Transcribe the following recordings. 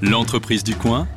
L'entreprise du coin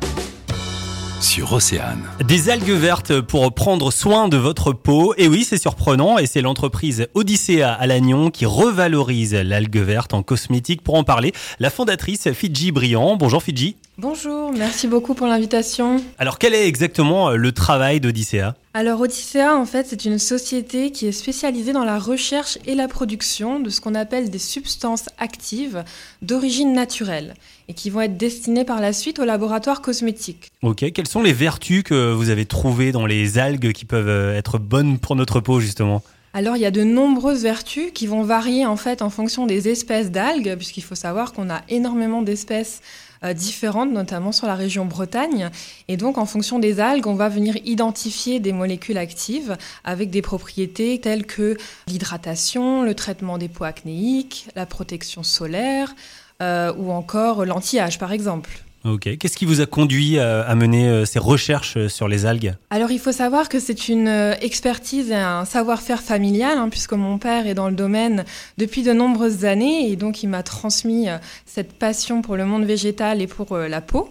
sur Océane. Des algues vertes pour prendre soin de votre peau. Et oui, c'est surprenant. Et c'est l'entreprise Odyssea à Lannion qui revalorise l'algue verte en cosmétique. Pour en parler, la fondatrice Fidji Briand. Bonjour Fidji. Bonjour, merci beaucoup pour l'invitation. Alors, quel est exactement le travail d'Odyssea? Alors Odyssea, en fait, c'est une société qui est spécialisée dans la recherche et la production de ce qu'on appelle des substances actives d'origine naturelle et qui vont être destinées par la suite au laboratoire cosmétique. Ok, quelles sont les vertus que vous avez trouvées dans les algues qui peuvent euh, être bonnes pour notre peau justement? Alors il y a de nombreuses vertus qui vont varier en fait en fonction des espèces d'algues, puisqu'il faut savoir qu'on a énormément d'espèces euh, différentes, notamment sur la région Bretagne. Et donc, en fonction des algues, on va venir identifier des molécules actives avec des propriétés telles que l'hydratation, le traitement des peaux acnéiques, la protection solaire euh, ou encore l'anti-âge, par exemple. Ok. Qu'est-ce qui vous a conduit à, mener euh, ces recherches euh, sur les algues? Alors, il faut savoir que c'est une euh, expertise et un savoir-faire familial, hein, puisque mon père est dans le domaine depuis de nombreuses années, et donc il m'a transmis cette passion pour le monde végétal et pour la peau.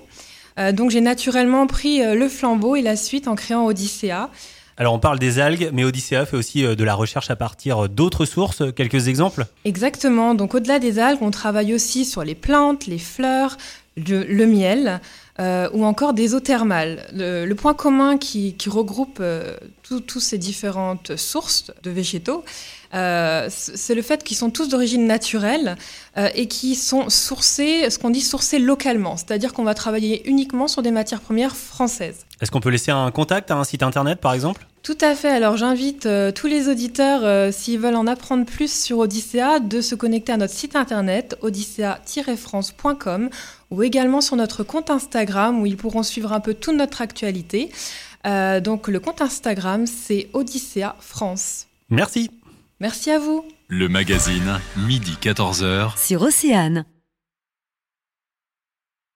donc, j'ai naturellement pris le flambeau et la suite en créant Odyssea. Alors on parle des algues, mais Odyssea fait aussi de la recherche à partir d'autres sources. Quelques exemples? Exactement. Donc au-delà des algues, on travaille aussi sur les plantes, les fleurs, le, miel euh, ou encore des eaux thermales. Le, point commun qui, regroupe euh, toutes ces différentes sources de végétaux, euh, c'est le fait qu'ils sont tous d'origine naturelle et qui sont sourcés, ce qu'on dit sourcés localement, c'est-à-dire qu'on va travailler uniquement sur des matières premières françaises. Est-ce qu'on peut laisser un contact à un site internet par exemple? Tout à fait. Alors j'invite euh, tous les auditeurs, euh, s'ils veulent en apprendre plus sur Odyssea, de se connecter à notre site internet odyssea-france.com ou également sur notre compte Instagram où ils pourront suivre un peu toute notre actualité. Euh, donc le compte Instagram, c'est Odyssea France. Merci. Merci à vous. Le magazine, midi 14h. Sur Océane.